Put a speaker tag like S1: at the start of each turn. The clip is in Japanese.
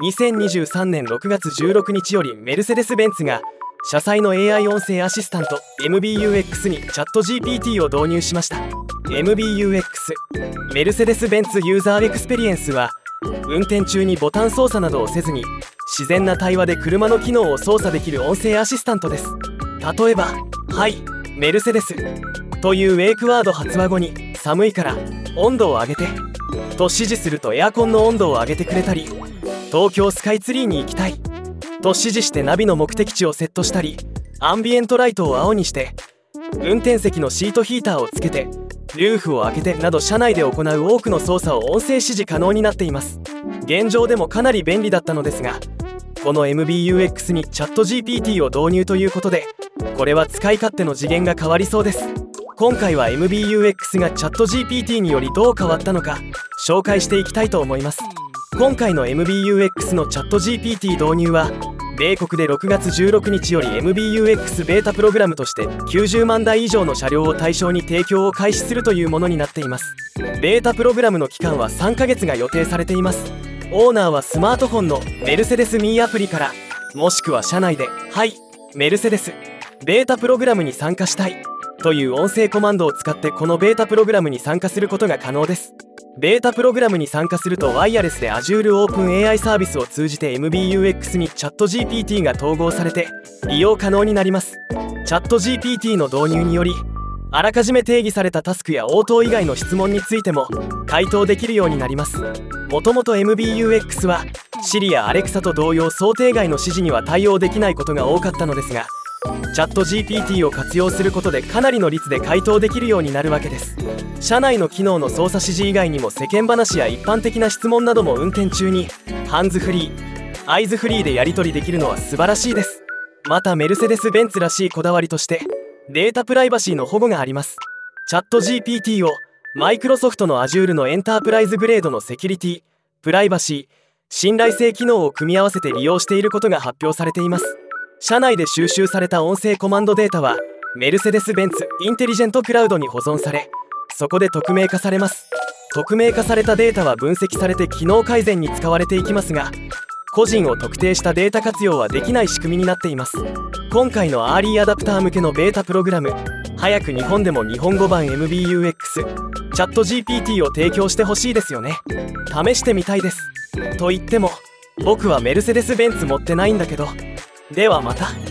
S1: 2023年6月16日よりメルセデス・ベンツが車載の AI 音声アシスタント MBUX にチャット GPT を導入しました。MBUX メルセデス・ベンツユーザーエクスペリエンスは運転中にボタン操作などをせずに自然な対話で車の機能を操作できる音声アシスタントです。例えば「ハイメルセデス」というウェイクワード発話後に「寒いから温度を上げて」と指示するとエアコンの温度を上げてくれたり東京スカイツリーに行きたい。と指示してナビの目的地をセットしたりアンビエントライトを青にして運転席のシートヒーターをつけてルーフを開けてなど車内で行う多くの操作を音声指示可能になっています。現状でもかなり便利だったのですがこの MBUX にチャット GPT を導入ということでこれは使い勝手の次元が変わりそうです。今回は MBUX がチャット GPT によりどう変わったのか紹介していきたいと思います。今回の MBUX のチャット GPT 導入は米国で6月16日より MBUX ベータプログラムとして90万台以上の車両を対象に提供を開始するというものになっています。ベータプログラムの期間は3ヶ月が予定されています。オーナーはスマートフォンのメルセデスミーアプリからもしくは車内で「はいメルセデス。ベータプログラムに参加したい」という音声コマンドを使ってこのベータプログラムに参加することが可能です。ベータプログラムに参加するとワイヤレスで Azure OpenAI サービスを通じて MBUX にチャット GPT が統合されて利用可能になります。チャット GPT の導入によりあらかじめ定義されたタスクや応答以外の質問についても回答できるようになります。もともと MBUX は Siri や Alexa と同様想定外の指示には対応できないことが多かったのですがチャット GPT を活用することでかなりの率で回答できるようになるわけです。社内の機能の操作指示以外にも世間話や一般的な質問なども運転中に。ハンズフリー。アイズフリーでやり取りできるのは素晴らしいです。またメルセデス・ベンツらしいこだわりとしてデータプライバシーの保護があります。チャット GPT をマイクロソフトの Azure のエンタープライズグレードのセキュリティプライバシー信頼性機能を組み合わせて利用していることが発表されています。社内で収集された音声コマンドデータはメルセデス・ベンツインテリジェントクラウドに保存されそこで匿名化されます。匿名化されたデータは分析されて機能改善に使われていきますが個人を特定したデータ活用はできない仕組みになっています。今回のアーリーアダプター向けのベータプログラム早く日本でも日本語版 MBUX チャット GPT を提供してほしいですよね。試してみたいです。と言っても僕はメルセデス・ベンツ持ってないんだけどではまた。